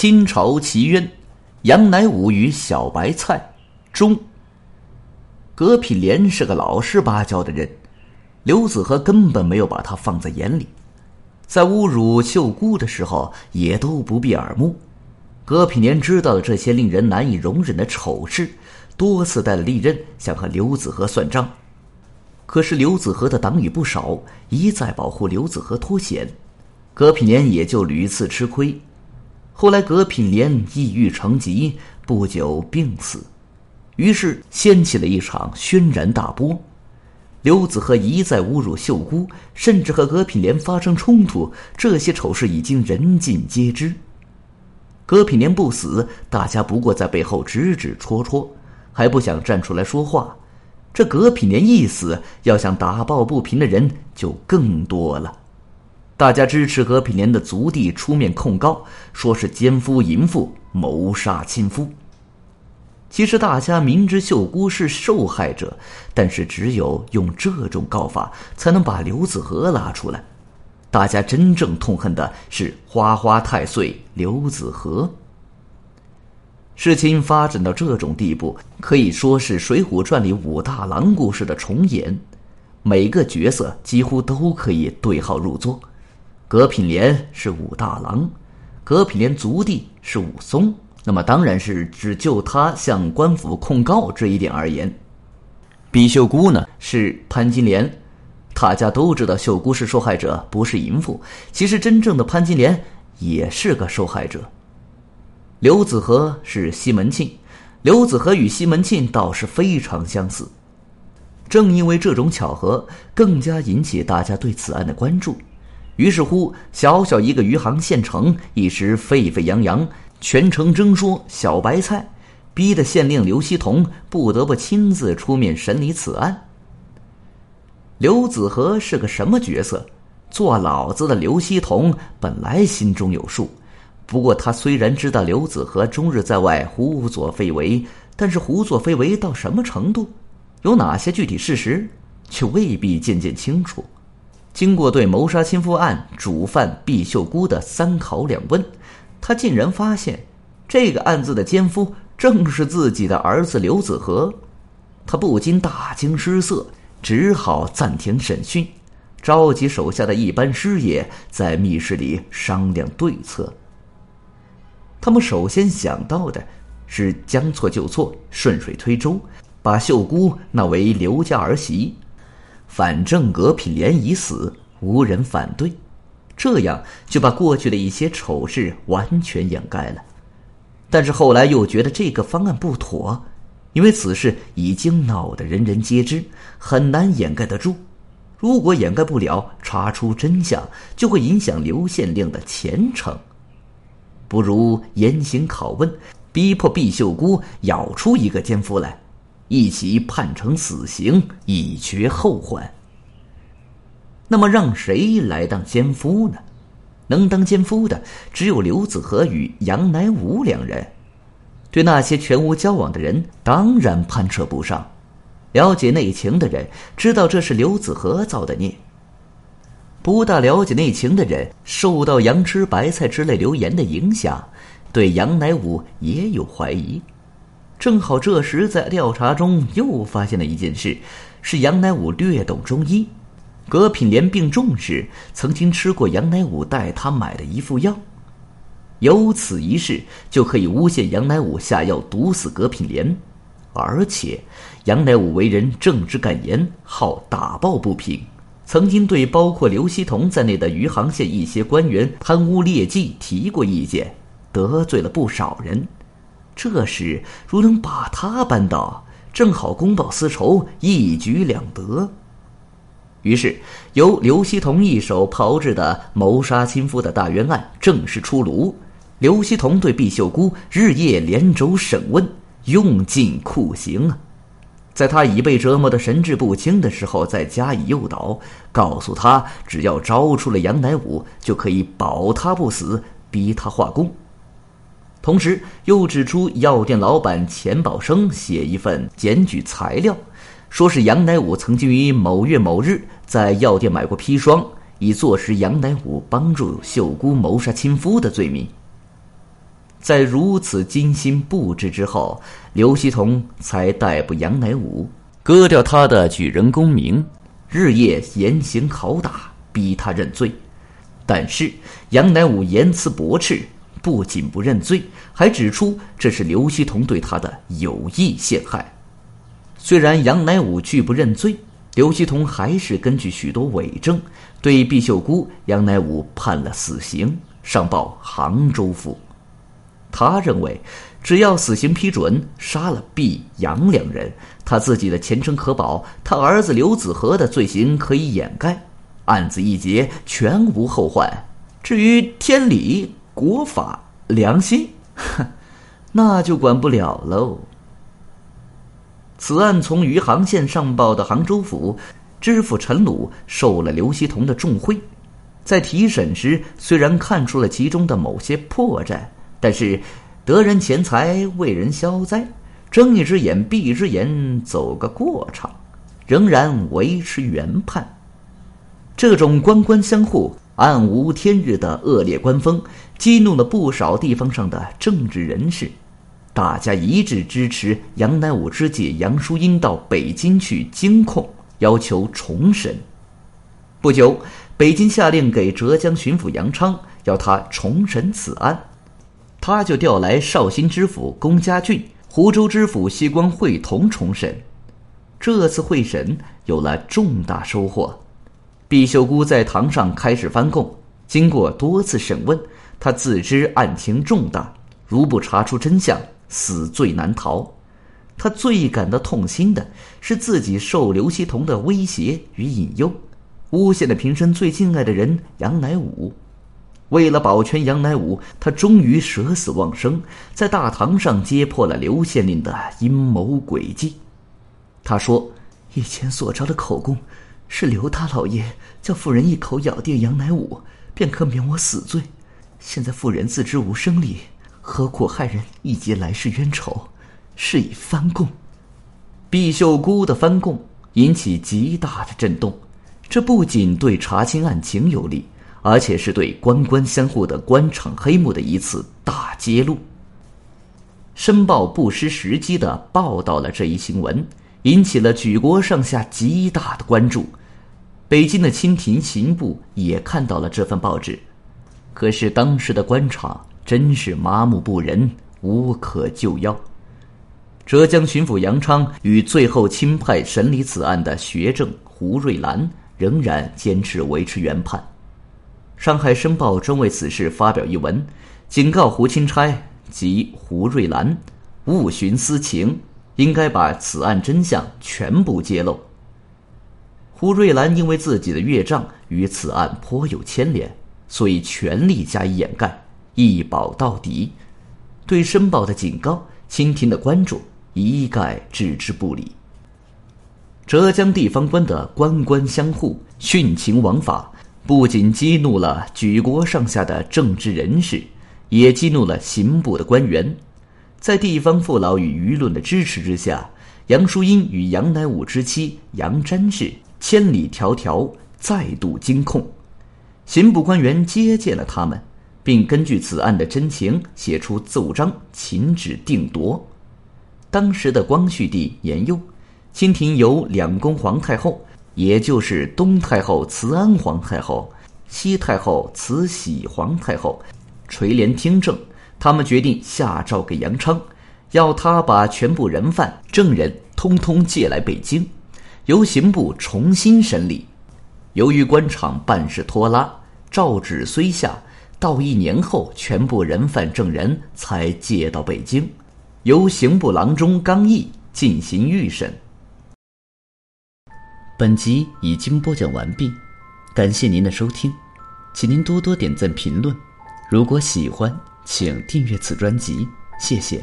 清朝奇冤，杨乃武与小白菜中。葛品莲是个老实巴交的人，刘子和根本没有把他放在眼里，在侮辱秀姑的时候也都不闭耳目。葛品莲知道了这些令人难以容忍的丑事，多次带了利刃想和刘子和算账，可是刘子和的党羽不少，一再保护刘子和脱险，葛品莲也就屡次吃亏。后来，葛品莲抑郁成疾，不久病死，于是掀起了一场轩然大波。刘子和一再侮辱秀姑，甚至和葛品莲发生冲突，这些丑事已经人尽皆知。葛品莲不死，大家不过在背后指指戳戳，还不想站出来说话。这葛品莲一死，要想打抱不平的人就更多了。大家支持葛品莲的族弟出面控告，说是奸夫淫妇谋杀亲夫。其实大家明知秀姑是受害者，但是只有用这种告法，才能把刘子和拉出来。大家真正痛恨的是花花太岁刘子和。事情发展到这种地步，可以说是《水浒传》里武大郎故事的重演，每个角色几乎都可以对号入座。葛品莲是武大郎，葛品莲族弟是武松，那么当然是只就他向官府控告这一点而言。碧秀姑呢是潘金莲，大家都知道秀姑是受害者，不是淫妇。其实真正的潘金莲也是个受害者。刘子和是西门庆，刘子和与西门庆倒是非常相似。正因为这种巧合，更加引起大家对此案的关注。于是乎，小小一个余杭县城一时沸沸扬扬，全城争说小白菜，逼得县令刘希同不得不亲自出面审理此案。刘子和是个什么角色？做老子的刘希同本来心中有数，不过他虽然知道刘子和终日在外胡作非为，但是胡作非为到什么程度，有哪些具体事实，却未必渐渐清楚。经过对谋杀亲夫案主犯毕秀姑的三考两问，他竟然发现，这个案子的奸夫正是自己的儿子刘子和。他不禁大惊失色，只好暂停审讯，召集手下的一班师爷在密室里商量对策。他们首先想到的是将错就错，顺水推舟，把秀姑纳为刘家儿媳。反正葛品莲已死，无人反对，这样就把过去的一些丑事完全掩盖了。但是后来又觉得这个方案不妥，因为此事已经闹得人人皆知，很难掩盖得住。如果掩盖不了，查出真相就会影响刘县令的前程。不如严刑拷问，逼迫毕秀姑咬出一个奸夫来。一起判成死刑，以绝后患。那么，让谁来当奸夫呢？能当奸夫的只有刘子和与杨乃武两人。对那些全无交往的人，当然攀扯不上。了解内情的人知道这是刘子和造的孽。不大了解内情的人，受到“杨吃白菜”之类流言的影响，对杨乃武也有怀疑。正好这时，在调查中又发现了一件事：是杨乃武略懂中医，葛品莲病重时曾经吃过杨乃武带他买的一副药。有此一事，就可以诬陷杨乃武下药毒死葛品莲。而且，杨乃武为人正直敢言，好打抱不平，曾经对包括刘希同在内的余杭县一些官员贪污劣迹提过意见，得罪了不少人。这时，如能把他扳倒，正好公报私仇，一举两得。于是，由刘希同一手炮制的谋杀亲夫的大冤案正式出炉。刘希同对毕秀姑日夜连轴审问，用尽酷刑啊！在他已被折磨的神志不清的时候，再加以诱导，告诉他只要招出了杨乃武，就可以保他不死，逼他画供。同时，又指出药店老板钱宝生写一份检举材料，说是杨乃武曾经于某月某日在药店买过砒霜，以坐实杨乃武帮助秀姑谋杀亲夫的罪名。在如此精心布置之后，刘希同才逮捕杨乃武，割掉他的举人功名，日夜严刑拷打，逼他认罪。但是杨乃武言辞驳斥，不仅不认罪，还指出这是刘希同对他的有意陷害。虽然杨乃武拒不认罪，刘希同还是根据许多伪证，对毕秀姑、杨乃武判了死刑，上报杭州府。他认为，只要死刑批准，杀了毕、杨两人，他自己的前程可保，他儿子刘子和的罪行可以掩盖，案子一结，全无后患。至于天理、国法、良心，哼，那就管不了喽。此案从余杭县上报的杭州府，知府陈鲁受了刘希同的重贿，在提审时虽然看出了其中的某些破绽。但是，得人钱财为人消灾，睁一只眼闭一只眼，走个过场，仍然维持原判。这种官官相护、暗无天日的恶劣官风，激怒了不少地方上的政治人士，大家一致支持杨乃武之姐杨淑英到北京去监控，要求重审。不久，北京下令给浙江巡抚杨昌，要他重审此案。他就调来绍兴知府龚家俊、湖州知府西光会同重审。这次会审有了重大收获。毕秀姑在堂上开始翻供，经过多次审问，她自知案情重大，如不查出真相，死罪难逃。他最感到痛心的是自己受刘希同的威胁与引诱，诬陷了平生最敬爱的人杨乃武。为了保全杨乃武，他终于舍死忘生，在大堂上揭破了刘县令的阴谋诡计。他说：“以前所招的口供，是刘大老爷叫妇人一口咬定杨乃武，便可免我死罪。现在妇人自知无生理，何苦害人以结来世冤仇？是以翻供。”毕秀姑的翻供引起极大的震动，这不仅对查清案情有利。而且是对官官相护的官场黑幕的一次大揭露。《申报》不失时机的报道了这一新闻，引起了举国上下极大的关注。北京的清廷刑部也看到了这份报纸，可是当时的官场真是麻木不仁，无可救药。浙江巡抚杨昌与最后钦派审理此案的学政胡瑞兰仍然坚持维持原判。上海申报专为此事发表一文，警告胡钦差及胡瑞兰勿徇私情，应该把此案真相全部揭露。胡瑞兰因为自己的岳丈与此案颇有牵连，所以全力加以掩盖，一保到底。对申报的警告、清廷的关注，一概置之不理。浙江地方官的官官相护、徇情枉法。不仅激怒了举国上下的政治人士，也激怒了刑部的官员。在地方父老与舆论的支持之下，杨淑英与杨乃武之妻杨瞻氏千里迢迢再度惊控。刑部官员接见了他们，并根据此案的真情写出奏章，请旨定夺。当时的光绪帝年幼，清廷由两宫皇太后。也就是东太后慈安皇太后、西太后慈禧皇太后垂帘听政，他们决定下诏给杨昌，要他把全部人犯、证人通通借来北京，由刑部重新审理。由于官场办事拖拉，诏旨虽下，到一年后，全部人犯、证人才借到北京，由刑部郎中刚毅进行预审。本集已经播讲完毕，感谢您的收听，请您多多点赞评论。如果喜欢，请订阅此专辑，谢谢。